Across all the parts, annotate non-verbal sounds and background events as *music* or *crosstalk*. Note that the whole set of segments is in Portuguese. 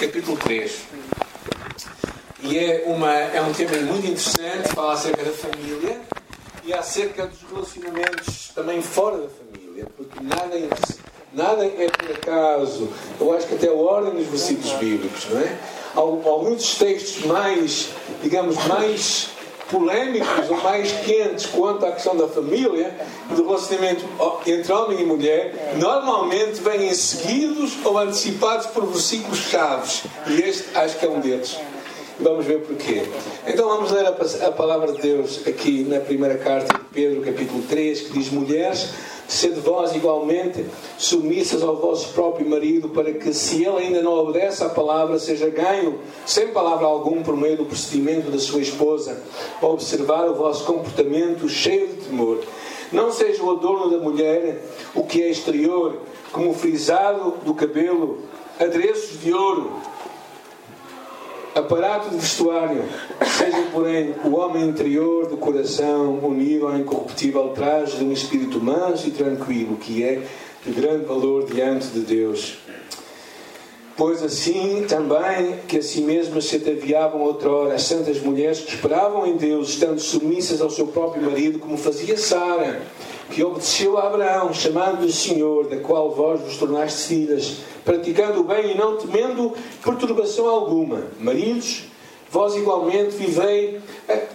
capítulo 3. E é, uma, é um tema muito interessante, fala acerca da família e acerca dos relacionamentos também fora da família, porque nada é, nada é por acaso. Eu acho que até a ordem dos versículos bíblicos, não é? Alguns textos mais, digamos, mais polémicos ou mais quentes quanto à questão da família do relacionamento entre homem e mulher, normalmente vêm seguidos ou antecipados por versículos chaves. E este acho que é um deles. Vamos ver porquê. Então vamos ler a, a palavra de Deus aqui na primeira carta de Pedro, capítulo 3, que diz: Mulheres, sede vós igualmente submissas ao vosso próprio marido, para que, se ele ainda não obedece à palavra, seja ganho, sem palavra alguma, por meio do procedimento da sua esposa, observar o vosso comportamento cheio de temor. Não seja o adorno da mulher o que é exterior, como o frisado do cabelo, adereços de ouro aparato de vestuário, seja, porém, o homem interior do coração unido ao incorruptível traje de um espírito manso e tranquilo, que é de grande valor diante de Deus. Pois assim também que a si mesmas se ataviavam outrora as santas mulheres que esperavam em Deus, estando submissas ao seu próprio marido, como fazia Sara, que obedeceu a Abraão, chamando-lhe Senhor, da qual vós vos tornaste filhas praticando o bem e não temendo perturbação alguma. Maridos, vós igualmente vivei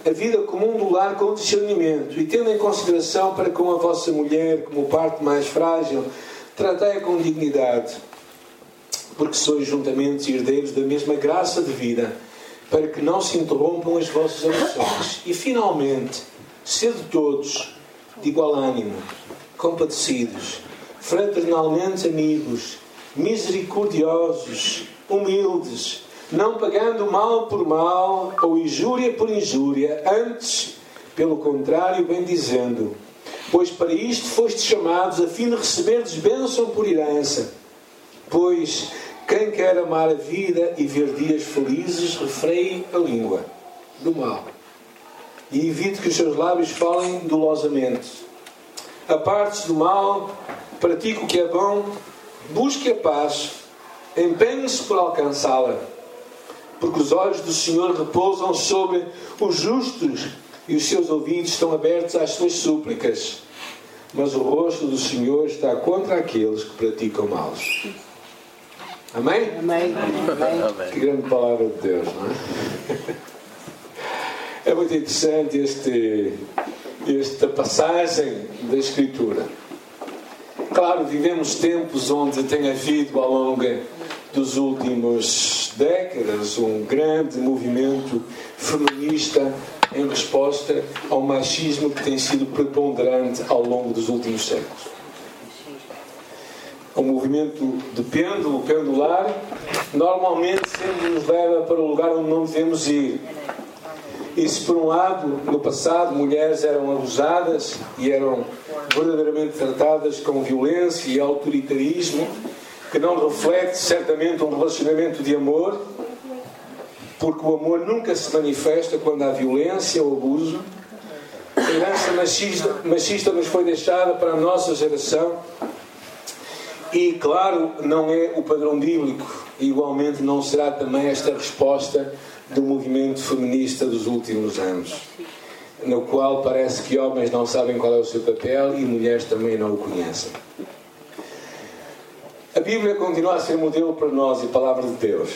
a vida comum do lar com discernimento e tendo em consideração para com a vossa mulher como parte mais frágil, tratei-a com dignidade, porque sois juntamente herdeiros da mesma graça de vida, para que não se interrompam as vossas orações. E finalmente, sede todos de igual ânimo, compadecidos, fraternalmente amigos, misericordiosos, humildes, não pagando mal por mal ou injúria por injúria, antes, pelo contrário, bem dizendo, pois para isto fostes chamados a fim de receberdes bênção por herança. Pois quem quer amar a vida e ver dias felizes, refreie a língua do mal e evite que os seus lábios falem dolosamente. Aparte-se do mal, pratique o que é bom Busque a paz, empenhe-se por alcançá-la, porque os olhos do Senhor repousam sobre os justos e os seus ouvidos estão abertos às suas súplicas. Mas o rosto do Senhor está contra aqueles que praticam maus. Amém? Amém. Amém. Que grande palavra de Deus, não é? *laughs* É muito interessante este, esta passagem da Escritura. Claro, vivemos tempos onde tem havido ao longo dos últimos décadas um grande movimento feminista em resposta ao machismo que tem sido preponderante ao longo dos últimos séculos. O movimento de pêndulo, pendular, normalmente sempre nos leva para o lugar onde não devemos ir. E se por um lado, no passado, mulheres eram abusadas e eram verdadeiramente tratadas com violência e autoritarismo, que não reflete certamente um relacionamento de amor, porque o amor nunca se manifesta quando há violência ou abuso. A herança machista, machista nos foi deixada para a nossa geração e, claro, não é o padrão bíblico. Igualmente, não será também esta resposta do movimento feminista dos últimos anos no qual parece que homens não sabem qual é o seu papel e mulheres também não o conhecem. A Bíblia continua a ser modelo para nós e palavra de Deus.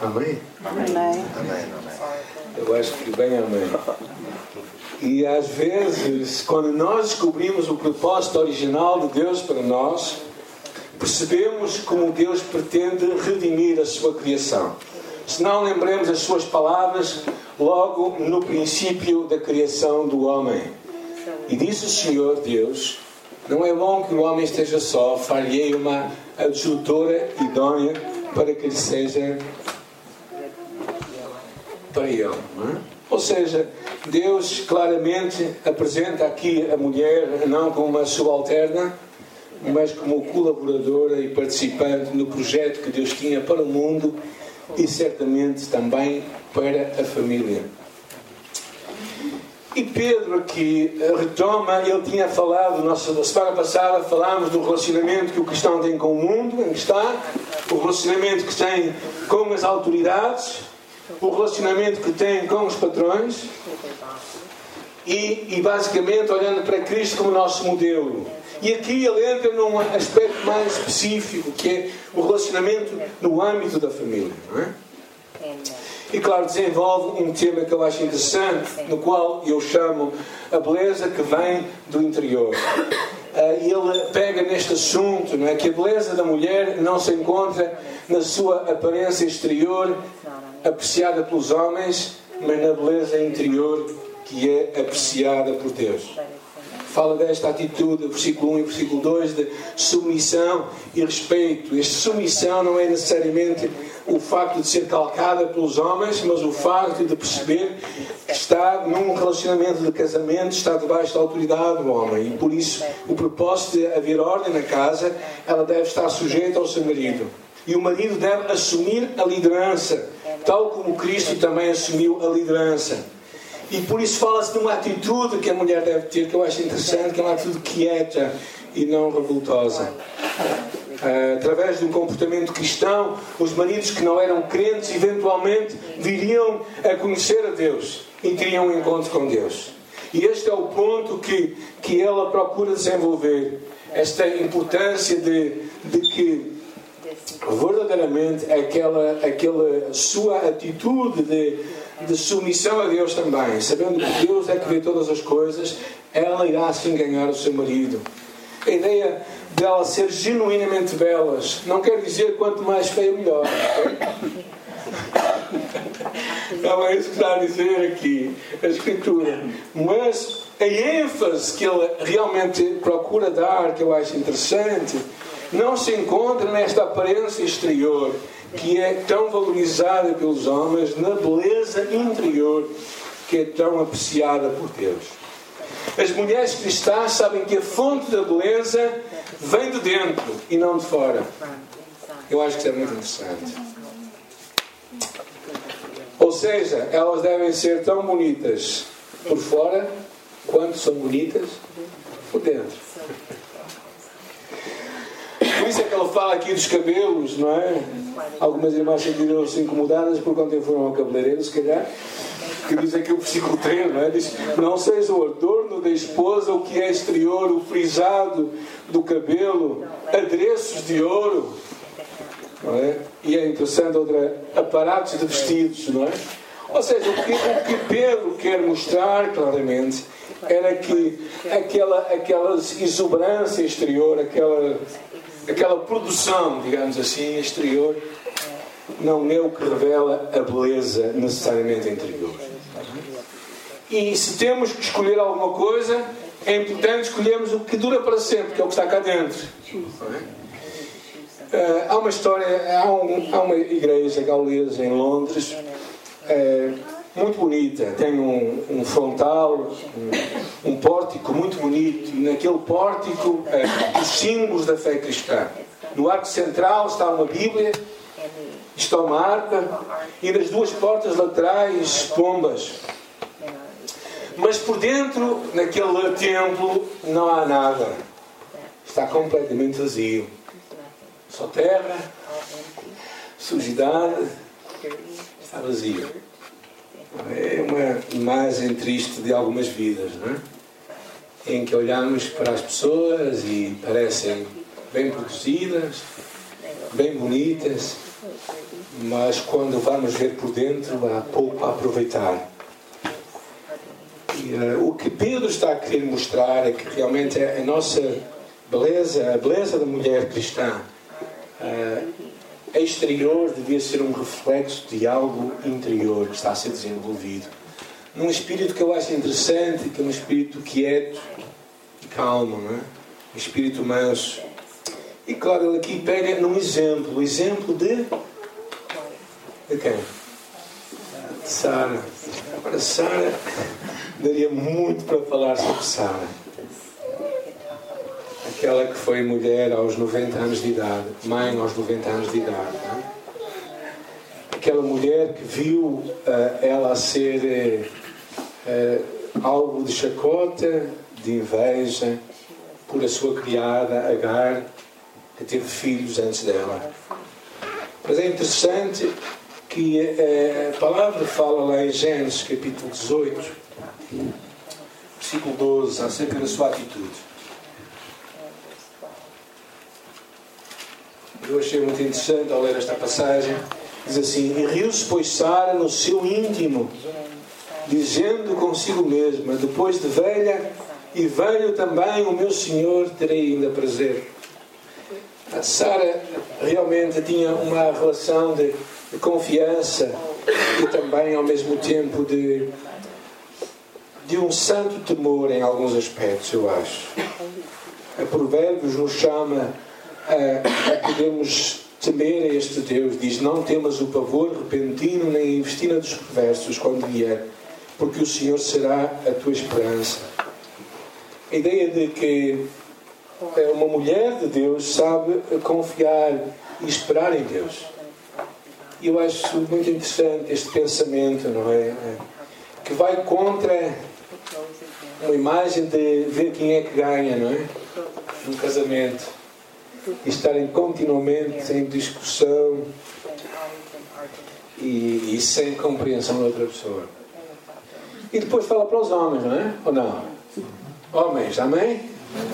Amém? Amém. Amém. Eu acho que bem amém. E às vezes, quando nós descobrimos o propósito original de Deus para nós, percebemos como Deus pretende redimir a sua criação. Se não lembremos as suas palavras, logo no princípio da criação do homem. E disse o Senhor Deus: Não é bom que o homem esteja só, falhei uma adjutora idónea para que ele seja para ele. É? Ou seja, Deus claramente apresenta aqui a mulher não como uma subalterna, mas como colaboradora e participante no projeto que Deus tinha para o mundo e certamente também para a família. E Pedro aqui eh, retoma, ele tinha falado, nossa semana passada falámos do relacionamento que o cristão tem com o mundo, em que está, o relacionamento que tem com as autoridades, o relacionamento que tem com os patrões e, e basicamente olhando para Cristo como nosso modelo. E aqui ele entra num aspecto mais específico, que é o relacionamento no âmbito da família. É? E claro, desenvolve um tema que eu acho interessante, no qual eu chamo a beleza que vem do interior. Uh, ele pega neste assunto, não é? que a beleza da mulher não se encontra na sua aparência exterior, apreciada pelos homens, mas na beleza interior que é apreciada por Deus fala desta atitude, versículo 1 e versículo 2, de submissão e respeito. Esta submissão não é necessariamente o facto de ser calcada pelos homens, mas o facto de perceber que está num relacionamento de casamento, está debaixo da autoridade do homem. E por isso, o propósito de haver ordem na casa, ela deve estar sujeita ao seu marido. E o marido deve assumir a liderança, tal como Cristo também assumiu a liderança. E por isso fala-se de uma atitude que a mulher deve ter, que eu acho interessante, que é uma atitude quieta e não revoltosa. Uh, através de um comportamento cristão, os maridos que não eram crentes eventualmente viriam a conhecer a Deus e teriam um encontro com Deus. E este é o ponto que, que ela procura desenvolver. Esta importância de, de que verdadeiramente aquela, aquela sua atitude de de submissão a Deus também, sabendo que Deus é que vê todas as coisas, ela irá assim ganhar o seu marido. A ideia dela ser genuinamente belas não quer dizer quanto mais feia melhor. Não é isso que está a dizer aqui a Escritura. Mas a ênfase que ele realmente procura dar, que eu acho interessante, não se encontra nesta aparência exterior que é tão valorizada pelos homens, na beleza interior que é tão apreciada por Deus. As mulheres cristãs sabem que a fonte da beleza vem de dentro e não de fora. Eu acho que isso é muito interessante. Ou seja, elas devem ser tão bonitas por fora quanto são bonitas por dentro. Por isso é que ele fala aqui dos cabelos, não é? Algumas irmãs sentiram-se incomodadas por quando foram ao cabeleireiro, se calhar. Que diz aqui o versículo 3, não é? Diz: Não seja o adorno da esposa o que é exterior, o frisado do cabelo, adereços de ouro. Não é? E é interessante outra, aparatos de vestidos, não é? Ou seja, o que, o que Pedro quer mostrar claramente era que aquela, aquela exuberância exterior, aquela aquela produção, digamos assim, exterior, não é o que revela a beleza necessariamente interior. E se temos que escolher alguma coisa, é importante escolhermos o que dura para sempre, que é o que está cá dentro. Uh, há uma história, há, um, há, uma igreja gaulesa em Londres, uh, muito bonita, tem um, um frontal, um, um, pórtico muito bonito, e naquele pórtico uh, os símbolos da fé cristã. No arco central está uma Bíblia, está uma arca, e nas duas portas laterais, pombas. Mas por dentro, naquele templo, não há nada. Está completamente vazio. Só terra, sujidade, está vazio. É uma imagem triste de algumas vidas, não é? Em que olhamos para as pessoas e parecem bem produzidas, bem bonitas, mas quando vamos ver por dentro há pouco a aproveitar. E, uh, o que Pedro está a querer mostrar é que realmente a nossa beleza, a beleza da mulher cristã, uh, exterior devia ser um reflexo de algo interior que está a ser desenvolvido. Num espírito que eu acho interessante, que é um espírito quieto e calmo, não é? um espírito manso. E claro, ele aqui pega num exemplo, exemplo de. de quem? De Sara. Agora, Sara, *laughs* daria muito para falar sobre Sara aquela que foi mulher aos 90 anos de idade, mãe aos 90 anos de idade. É? Aquela mulher que viu uh, ela ser uh, alvo de chacota, de inveja, por a sua criada Agar, que teve filhos antes dela. Mas é interessante que eh, a palavra fala lá em Gênesis capítulo 18, versículo 12, acerca da sua atitude. Eu achei muito interessante ao ler esta passagem. Diz assim: E riu-se, pois, Sara no seu íntimo, dizendo consigo mesma: Depois de velha e velho também o meu Senhor terei ainda prazer. A Sara realmente tinha uma relação de, de confiança e também, ao mesmo tempo, de, de um santo temor em alguns aspectos, eu acho. A Provérbios nos chama a, a podermos temer a este Deus. Diz: Não temas o pavor repentino nem a investina dos perversos quando vier, porque o Senhor será a tua esperança. A ideia de que uma mulher de Deus sabe confiar e esperar em Deus. E eu acho muito interessante este pensamento, não é? Que vai contra uma imagem de ver quem é que ganha, não é? No casamento estarem continuamente em discussão e, e, sem compreensão da outra pessoa. E depois fala para os homens, não é? Ou não? Homens, amém?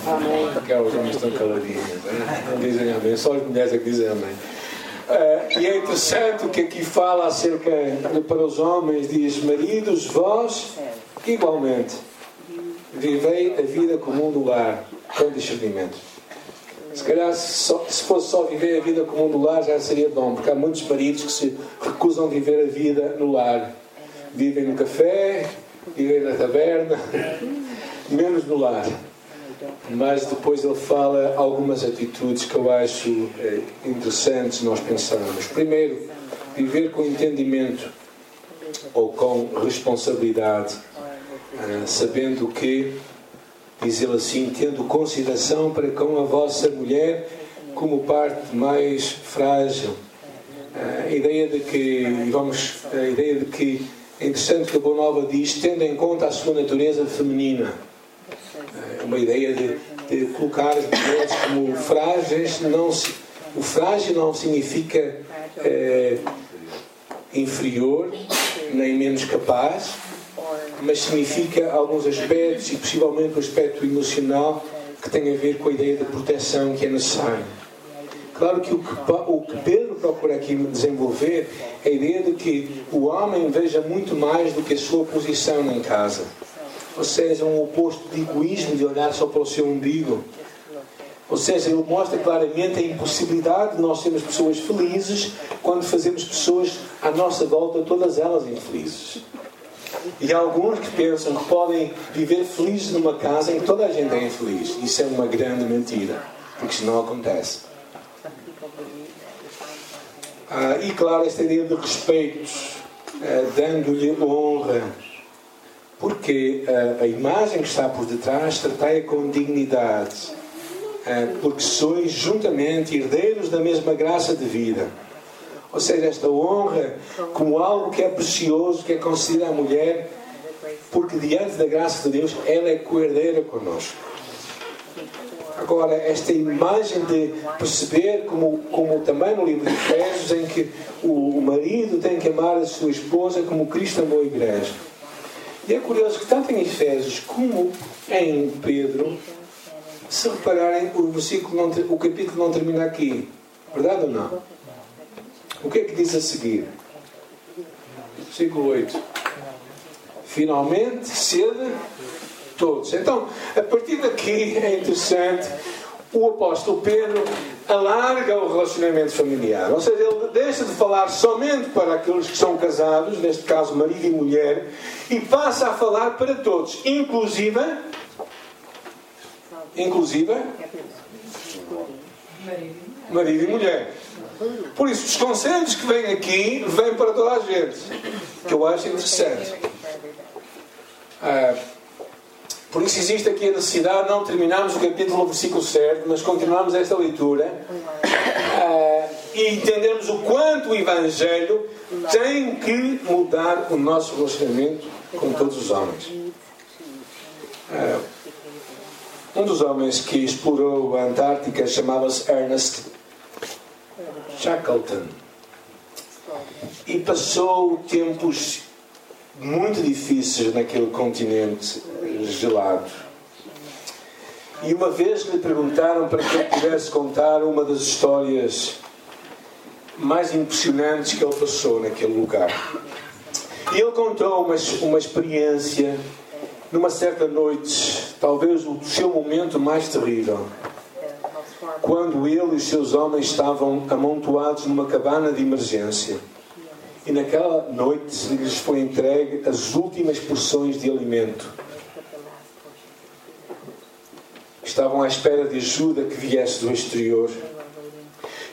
Amém. Porque os homens estão caladinhos, não, não dizem amém, só as mulheres é que dizem amém. Uh, e é interessante o que aqui fala acerca de, para os homens: diz, maridos, vós igualmente vivei a vida comum do lar com discernimento. Se calhar, só, se fosse só viver a vida comum do lar, já seria bom, porque há muitos maridos que se recusam a viver a vida no lar. Vivem no café, vivem na taberna, *laughs* menos no lar. Mas depois ele fala algumas atitudes que eu acho é, interessantes nós pensarmos. Primeiro, viver com entendimento ou com responsabilidade, ah, sabendo que diz ele assim, tendo consideração para com a vossa mulher como parte mais frágil. A ideia de que, vamos, a ideia de que é interessante que a Boa Nova diz, tendo em conta a sua natureza feminina. É uma ideia de, de colocar as mulheres como frágeis, não se, o frágil não significa é, inferior, nem menos capaz, mas significa alguns aspectos e possivelmente o aspecto emocional que tem a ver com a ideia da proteção que é necessária. Claro que o que, o que Pedro procura aqui desenvolver é a ideia de que o homem veja muito mais do que a sua posição em casa. Ou seja, um oposto de egoísmo de olhar só para o seu umbigo. Ou seja, ele mostra claramente a impossibilidade de nós sermos pessoas felizes quando fazemos pessoas à nossa volta, todas elas infelizes. E há alguns que pensam que podem viver felizes numa casa em que toda a gente é infeliz. Isso é uma grande mentira, porque isso não acontece. Ah, e claro, esta ideia de respeito, ah, dando-lhe honra, porque ah, a imagem que está por detrás tratai com dignidade, ah, porque sois juntamente herdeiros da mesma graça de vida. Ou seja, esta honra como algo que é precioso, que é concedida à mulher, porque diante da graça de Deus, ela é coerdeira connosco. Agora, esta imagem de perceber, como, como também no livro de Efésios, em que o marido tem que amar a sua esposa como Cristo amou a igreja. E é curioso que tanto em Efésios como em Pedro, se repararem, o, versículo não, o capítulo não termina aqui. Verdade ou não? O que é que diz a seguir? Versículo 8. Finalmente, sede todos. Então, a partir daqui é interessante. O apóstolo Pedro alarga o relacionamento familiar. Ou seja, ele deixa de falar somente para aqueles que são casados, neste caso marido e mulher, e passa a falar para todos, inclusive. Inclusive. Marido e mulher. Por isso, os conselhos que vêm aqui vêm para toda a gente, que eu acho interessante. Ah, por isso existe aqui a necessidade, não terminamos o capítulo no versículo certo, mas continuamos esta leitura ah, e entendermos o quanto o Evangelho tem que mudar o nosso relacionamento com todos os homens. Ah, um dos homens que explorou a Antártica chamava-se Ernest Shackleton. e passou tempos muito difíceis naquele continente gelado. E uma vez lhe perguntaram para que ele pudesse contar uma das histórias mais impressionantes que ele passou naquele lugar. E ele contou uma, uma experiência numa certa noite, talvez o seu momento mais terrível, quando ele e seus homens estavam amontoados numa cabana de emergência. E naquela noite lhes foi entregue as últimas porções de alimento estavam à espera de ajuda que viesse do exterior.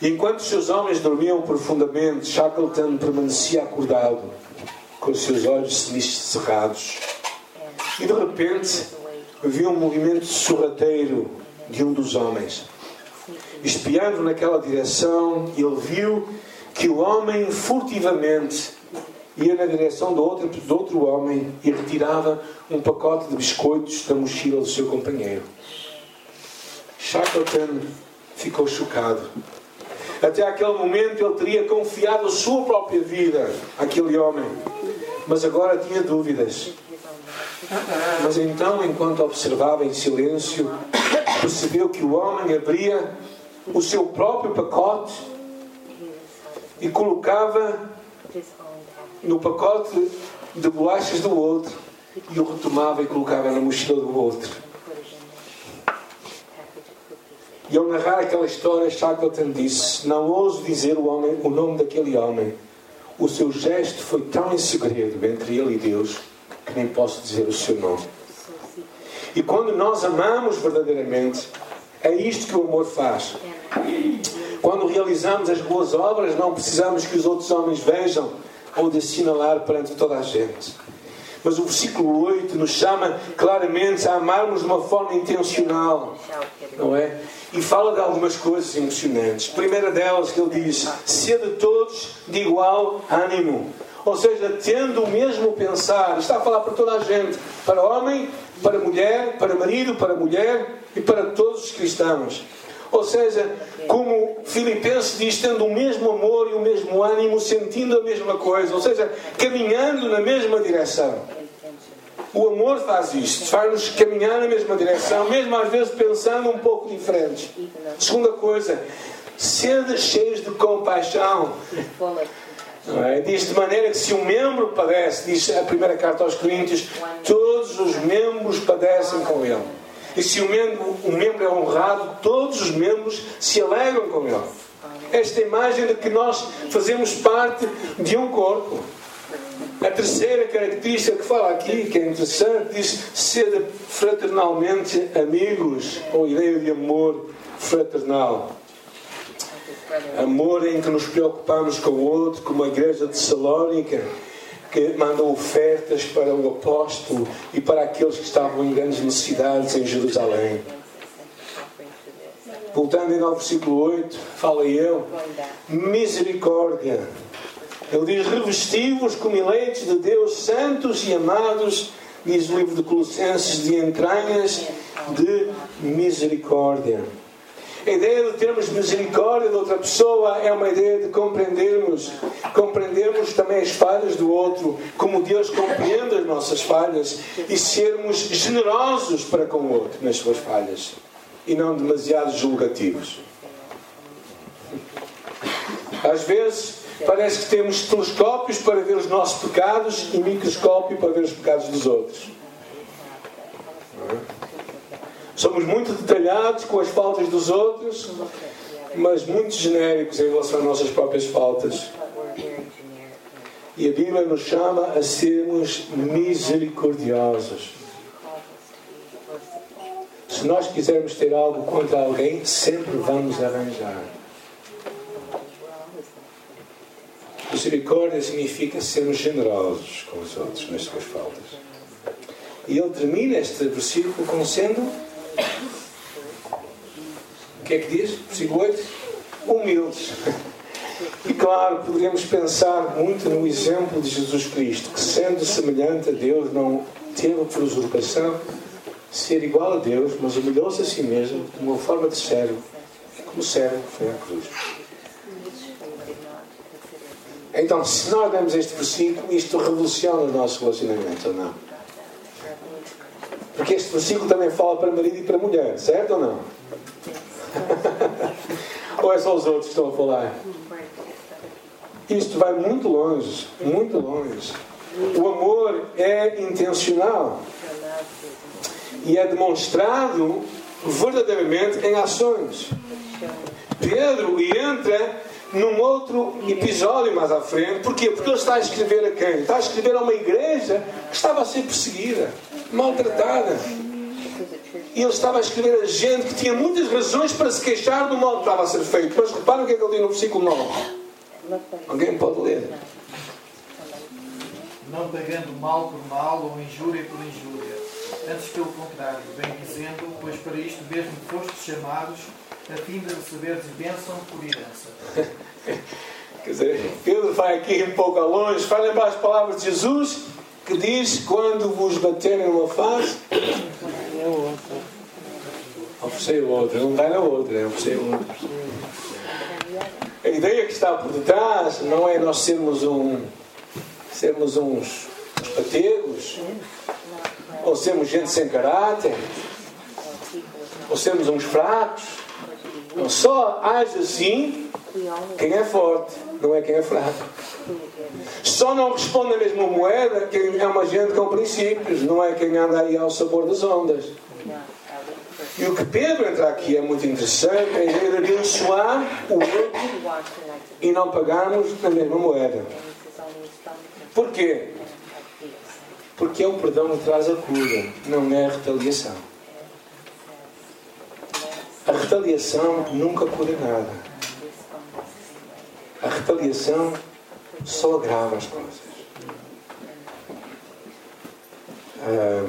E enquanto seus homens dormiam profundamente, Shackleton permanecia acordado, com os seus olhos cerrados. E de repente viu um movimento sorrateiro de um dos homens. Espiando naquela direção, ele viu que o homem furtivamente ia na direção do outro, do outro homem e retirava um pacote de biscoitos da mochila do seu companheiro. Shackleton ficou chocado. Até aquele momento ele teria confiado a sua própria vida àquele homem, mas agora tinha dúvidas. Mas então, enquanto observava em silêncio, percebeu que o homem abria o seu próprio pacote e colocava no pacote de bolachas do outro e o retomava e colocava na mochila do outro. E ao narrar aquela história, Shackleton disse: Não ouso dizer o, homem, o nome daquele homem. O seu gesto foi tão em segredo entre ele e Deus que nem posso dizer o seu nome. E quando nós amamos verdadeiramente, é isto que o amor faz. Quando realizamos as boas obras, não precisamos que os outros homens vejam ou de assinalar perante toda a gente. Mas o versículo 8 nos chama claramente a amarmos de uma forma intencional, não é? e fala de algumas coisas emocionantes. Primeira delas que ele diz: sede todos de igual ânimo. Ou seja, tendo o mesmo pensar. Está a falar para toda a gente: para homem, para mulher, para marido, para mulher e para todos os cristãos. Ou seja, como Filipenses diz, tendo o mesmo amor e o mesmo ânimo, sentindo a mesma coisa, ou seja, caminhando na mesma direção. O amor faz isto, faz-nos caminhar na mesma direção, mesmo às vezes pensando um pouco diferente. Segunda coisa, sede cheios de compaixão. É? Diz de maneira que se um membro padece, diz a primeira carta aos Coríntios, todos os membros padecem com ele. E se o membro, o membro é honrado, todos os membros se alegram com ele. Esta imagem de que nós fazemos parte de um corpo. A terceira característica que fala aqui, que é interessante, diz ser fraternalmente amigos, ou ideia de amor fraternal. Amor em que nos preocupamos com o outro, como a igreja de Salónica, que mandou ofertas para o apóstolo e para aqueles que estavam em grandes necessidades em Jerusalém. Voltando ao versículo 8, fala eu, misericórdia ele diz: revesti-vos como eleitos de Deus, santos e amados, diz o livro de Colossenses, de entranhas de misericórdia. A ideia de termos misericórdia de outra pessoa é uma ideia de compreendermos, compreendermos também as falhas do outro, como Deus compreende as nossas falhas e sermos generosos para com o outro nas suas falhas e não demasiado julgativos. Às vezes Parece que temos telescópios para ver os nossos pecados e microscópio para ver os pecados dos outros. Somos muito detalhados com as faltas dos outros, mas muito genéricos em relação às nossas próprias faltas. E a Bíblia nos chama a sermos misericordiosos. Se nós quisermos ter algo contra alguém, sempre vamos arranjar. Misericórdia significa sermos generosos com os outros nas suas faltas. E ele termina este versículo com sendo. O que é que diz? Versículo 8: humildes. E claro, poderíamos pensar muito no exemplo de Jesus Cristo, que sendo semelhante a Deus, não teve por usurpação ser igual a Deus, mas humilhou-se a si mesmo de uma forma de servo, como servo foi à cruz. Então, se nós damos este versículo, isto revoluciona os nossos relacionamentos, ou não? Porque este versículo também fala para marido e para mulher, certo ou não? *laughs* ou é só os outros que estão a falar? Isto vai muito longe, muito longe. O amor é intencional e é demonstrado verdadeiramente em ações. Pedro entra num outro episódio mais à frente. Porquê? Porque ele está a escrever a quem? Está a escrever a uma igreja que estava a ser perseguida, maltratada. E ele estava a escrever a gente que tinha muitas razões para se queixar do mal que estava a ser feito. Mas reparem o que é que ele diz no versículo 9. Alguém pode ler? Não pagando mal por mal ou injúria por injúria. Antes, pelo contrário, bem dizendo, pois para isto mesmo fostes chamados, a fim de receberes bênção por herança. *laughs* Quer dizer, Pedro vai aqui um pouco a longe, vai lembrar as palavras de Jesus, que diz: Quando vos baterem numa face, oferecei o outro. Não dá na outra, é oferecei o outro. A ideia que está por detrás não é nós sermos um sermos uns, uns pategos, ou sermos gente sem caráter, ou sermos uns fracos. Não só age assim quem é forte, não é quem é fraco. Só não responde a mesma moeda quem é uma gente com princípios, não é quem anda aí ao sabor das ondas. E o que Pedro entra aqui é muito interessante, é ele abençoar o outro e não pagarmos na mesma moeda. Porquê? Porque é o perdão que traz a cura, não é a retaliação. A retaliação nunca cura nada. A retaliação só agrava as coisas. Ah,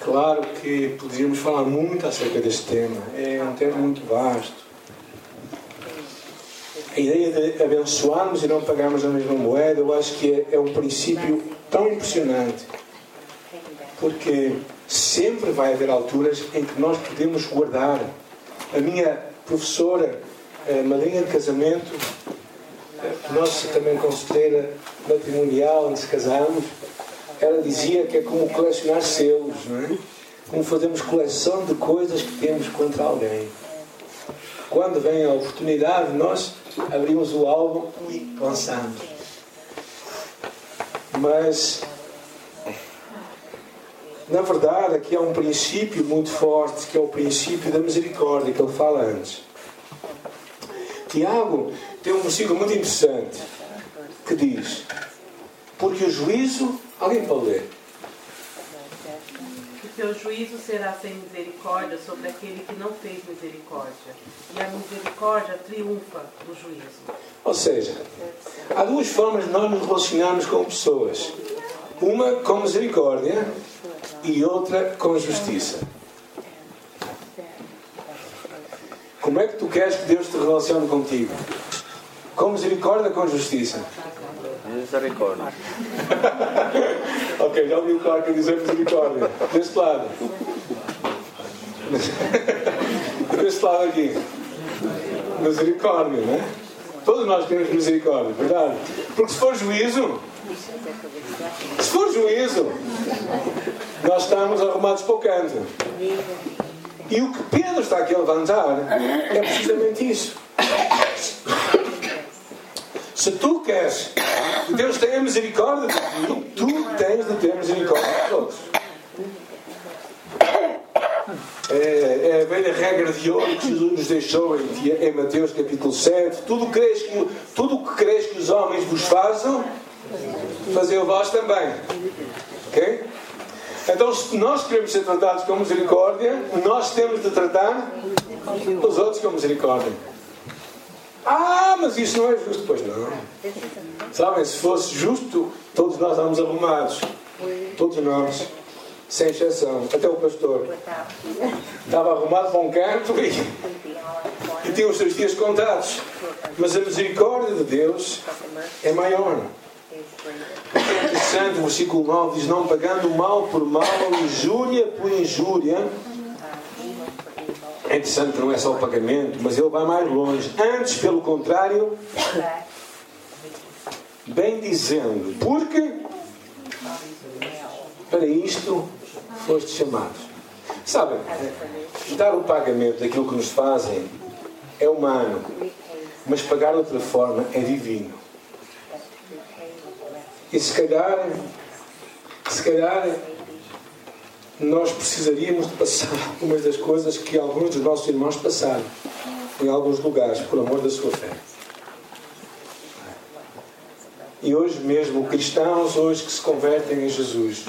claro que poderíamos falar muito acerca deste tema. É um tema muito vasto. A ideia de abençoarmos e não pagarmos a mesma moeda, eu acho que é, é um princípio tão impressionante. Porque sempre vai haver alturas em que nós podemos guardar. A minha professora, a madrinha de casamento, nossa também conselheira matrimonial, onde se casamos, ela dizia que é como colecionar selos, é? Como fazemos coleção de coisas que temos contra alguém. Quando vem a oportunidade, nós abrimos o álbum e lançamos. Mas na verdade, aqui há um princípio muito forte, que é o princípio da misericórdia, que ele fala antes. Tiago tem um versículo muito interessante que diz: Porque o juízo. Alguém pode ler? O teu juízo será sem misericórdia sobre aquele que não fez misericórdia, e a misericórdia triunfa do juízo. Ou seja, há duas formas de nós nos relacionarmos com pessoas: uma com misericórdia e outra com justiça. Como é que tu queres que Deus te relacione contigo? Com misericórdia com justiça? Misericórdia. *laughs* ok, já ouvi o Clark dizer misericórdia. Deste lado. *laughs* Deste lado aqui. Misericórdia, não é? Todos nós temos misericórdia, verdade? Porque se for juízo, se for juízo, nós estamos arrumados para o canto. E o que Pedro está aqui a levantar é precisamente isso. Se tu queres que Deus tenha misericórdia de ti, tu tens de ter misericórdia de todos. É, é a velha regra de ouro que Jesus nos deixou em, em Mateus capítulo 7. Tudo, crees que, tudo o que crees que os homens vos façam, fazei vós também. Ok? Então, se nós queremos ser tratados com misericórdia, nós temos de tratar os outros com misericórdia. Ah, mas isso não é justo. Pois não. Sabem, se fosse justo, todos nós estávamos arrumados. Todos nós. Sem exceção. Até o pastor. Estava arrumado para um canto e, e tinha os seus dias contados. Mas a misericórdia de Deus é maior. É interessante, o versículo 9 diz: Não pagando mal por mal, injúria por injúria. É interessante que não é só o pagamento, mas ele vai mais longe. Antes, pelo contrário, bem dizendo, porque para isto foste chamados. Sabem, dar o pagamento daquilo que nos fazem é humano, mas pagar de outra forma é divino. E se calhar, se calhar, nós precisaríamos de passar *laughs* algumas das coisas que alguns dos nossos irmãos passaram em alguns lugares, por amor da sua fé. E hoje mesmo, cristãos hoje que se convertem em Jesus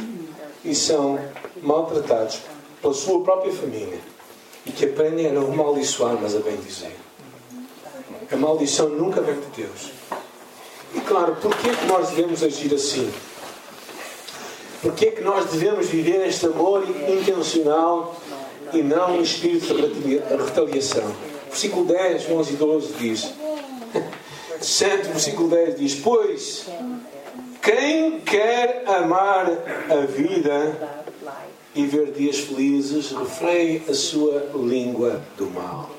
e são maltratados pela sua própria família e que aprendem a não amaldiçoar, mas a bem dizer. A maldição nunca vem de Deus. E claro, porquê que nós devemos agir assim? Porquê que nós devemos viver este amor intencional e não um espírito de retaliação? Versículo 10, 11 e 12 diz: *laughs* Santo, versículo 10 diz: Pois quem quer amar a vida e ver dias felizes, refreie a sua língua do mal.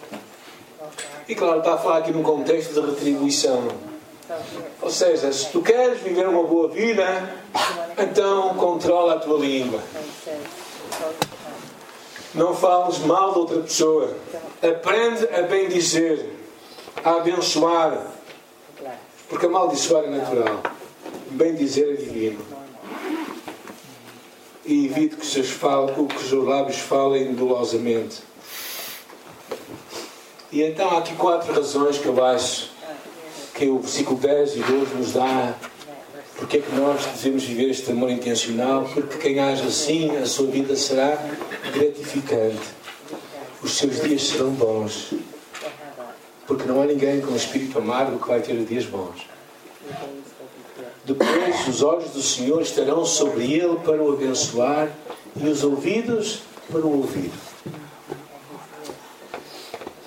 E claro, está a falar aqui num contexto de retribuição. Ou seja, se tu queres viver uma boa vida, então controla a tua língua. Não fales mal de outra pessoa. Aprende a bem dizer, a abençoar. Porque amaldiçoar é natural. Bem dizer é divino. E evite que seus, que os seus lábios falem dolosamente. E então há aqui quatro razões que eu acho que o versículo 10 e 12 nos dá porque é que nós devemos viver este amor intencional? Porque quem age assim, a sua vida será gratificante. Os seus dias serão bons. Porque não há ninguém com um espírito amargo que vai ter dias bons. Depois os olhos do Senhor estarão sobre ele para o abençoar e os ouvidos para o ouvir.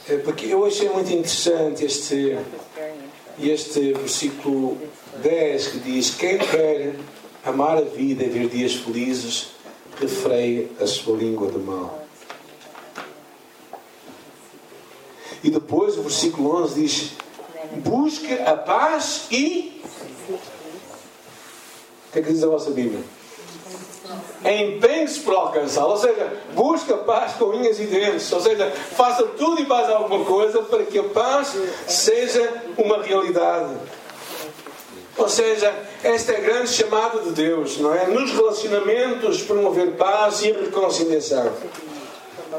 É porque eu achei muito interessante este, este versículo 10 que diz: Quem quer amar a vida e ver dias felizes, refreie a sua língua do mal. E depois o versículo 11 diz: Busque a paz e. O que é que diz a vossa Bíblia? Empenhe-se para alcançá-la, ou seja, busque a paz com unhas e dentes, ou seja, faça tudo e mais alguma coisa para que a paz seja uma realidade. Ou seja, este é grande chamado de Deus, não é? Nos relacionamentos, promover paz e reconciliação.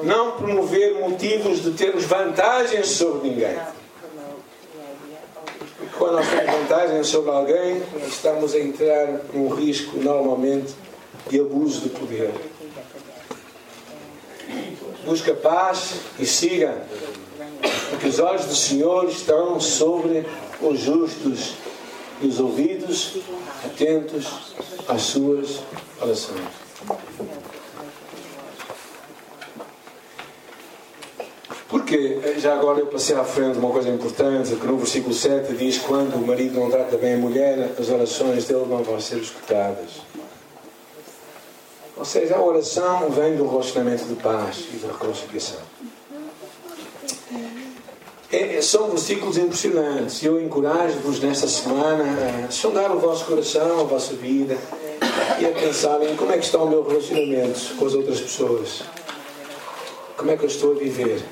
Não promover motivos de termos vantagens sobre ninguém. Quando nós temos vantagens sobre alguém, estamos a entrar num risco, normalmente, de abuso de poder. Busca paz e siga, porque os olhos do Senhor estão sobre os justos e os ouvidos atentos às suas orações. Porque, já agora eu passei à frente uma coisa importante, que no versículo 7 diz quando o marido não trata bem a mulher, as orações dele não vão ser escutadas. Ou seja, a oração vem do relacionamento de paz e de reconciliação. É, é, são versículos impressionantes. Eu encorajo-vos nesta semana a sondar o vosso coração, a vossa vida e a pensarem como é que está o meu relacionamento com as outras pessoas. Como é que eu estou a viver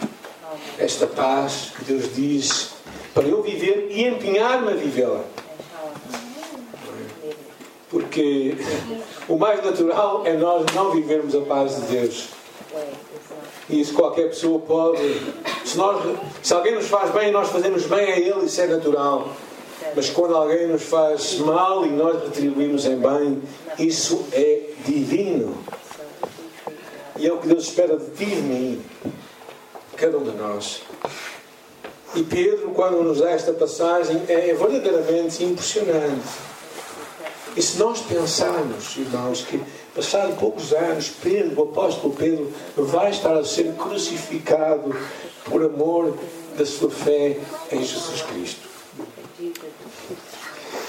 esta paz que Deus diz para eu viver e empenhar-me a vivê-la. Porque o mais natural é nós não vivermos a paz de Deus e isso qualquer pessoa pode. Se, nós, se alguém nos faz bem, nós fazemos bem a ele, isso é natural. Mas quando alguém nos faz mal e nós retribuímos em bem, isso é divino. E é o que Deus espera de ti e de mim, cada um de nós. E Pedro, quando nos dá esta passagem, é verdadeiramente impressionante. E se nós pensarmos, irmãos, que Passado poucos anos, Pedro, o apóstolo Pedro, vai estar a ser crucificado por amor da sua fé em Jesus Cristo.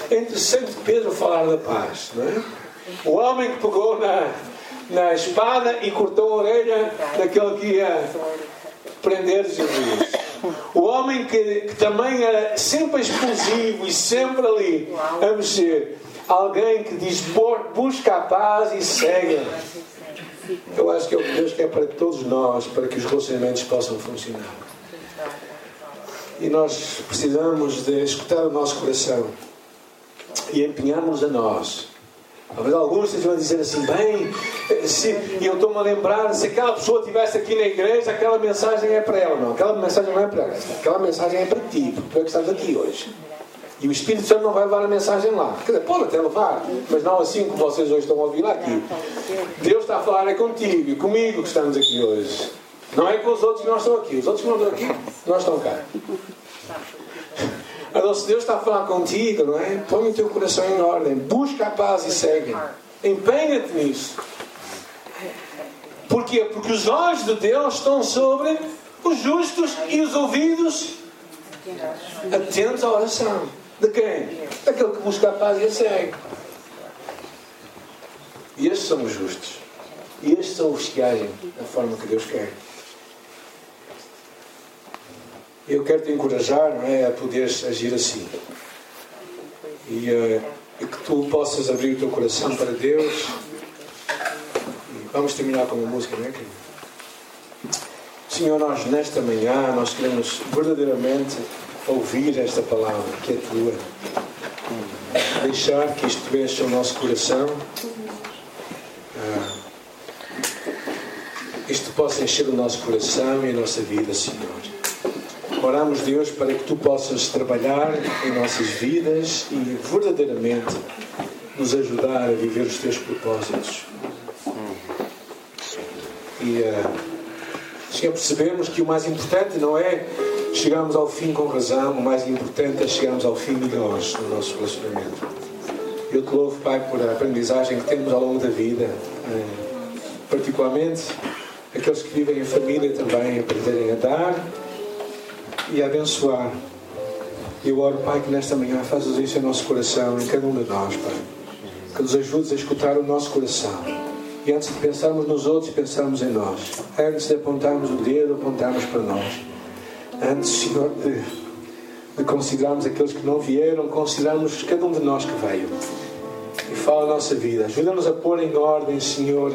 É interessante Pedro falar da paz, não é? O homem que pegou na, na espada e cortou a orelha daquele que ia prender Jesus. O homem que, que também era sempre explosivo e sempre ali a mexer. Alguém que diz busca a paz e segue. Eu acho que é o que Deus quer para todos nós, para que os relacionamentos possam funcionar. E nós precisamos de escutar o nosso coração e empenharmos a nós. Talvez alguns estejam a dizer assim, bem, se, eu estou-me a lembrar, se aquela pessoa estivesse aqui na igreja, aquela mensagem é para ela. Não, aquela mensagem não é para ela. Aquela mensagem é para ti, porque tu é que estás aqui hoje. E o Espírito Santo não vai levar a mensagem lá. Quer dizer, pode até levar, mas não assim como vocês hoje estão a ouvir aqui. Deus está a falar é contigo e comigo que estamos aqui hoje. Não é com os outros que nós estamos aqui. Os outros que não estão aqui, nós estamos cá. *laughs* Agora, se Deus está a falar contigo, não é? Põe o teu coração em ordem. Busca a paz e segue. Empenha-te nisso. Porquê? Porque os olhos de Deus estão sobre os justos e os ouvidos atentos à oração. De quem? Daquele que busca a paz e a segue. E estes são os justos. E estes são os que agem da forma que Deus quer. Eu quero te encorajar é, a poderes agir assim. E, uh, e, que tu possas abrir o teu coração para Deus. E vamos terminar com uma música, não é, querido? Senhor, nós nesta manhã, nós queremos verdadeiramente ouvir esta palavra que é tua. Deixar que isto encha o nosso coração. Uh, isto possa encher o nosso coração e a nossa vida, Senhor. Oramos, Deus, para que tu possas trabalhar em nossas vidas e verdadeiramente nos ajudar a viver os teus propósitos. E, uh, Senhor, percebemos que o mais importante não é chegarmos ao fim com razão, o mais importante é chegarmos ao fim melhores no nosso relacionamento. Eu te louvo, Pai, por a aprendizagem que temos ao longo da vida, uh, particularmente aqueles que vivem em família também aprenderem a dar e abençoar. Eu oro, Pai, que nesta manhã fazes isso em nosso coração, em cada um de nós, Pai. Que nos ajudes a escutar o nosso coração. E antes de pensarmos nos outros, pensarmos em nós. Antes de apontarmos o dedo, apontarmos para nós. Antes, Senhor, de, de considerarmos aqueles que não vieram, considerarmos cada um de nós que veio. E fala a nossa vida. Ajuda-nos a pôr em ordem, Senhor,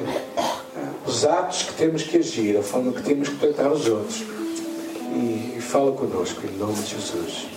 os atos que temos que agir, a forma que temos que tratar os outros e, e fala conosco em nome de Jesus.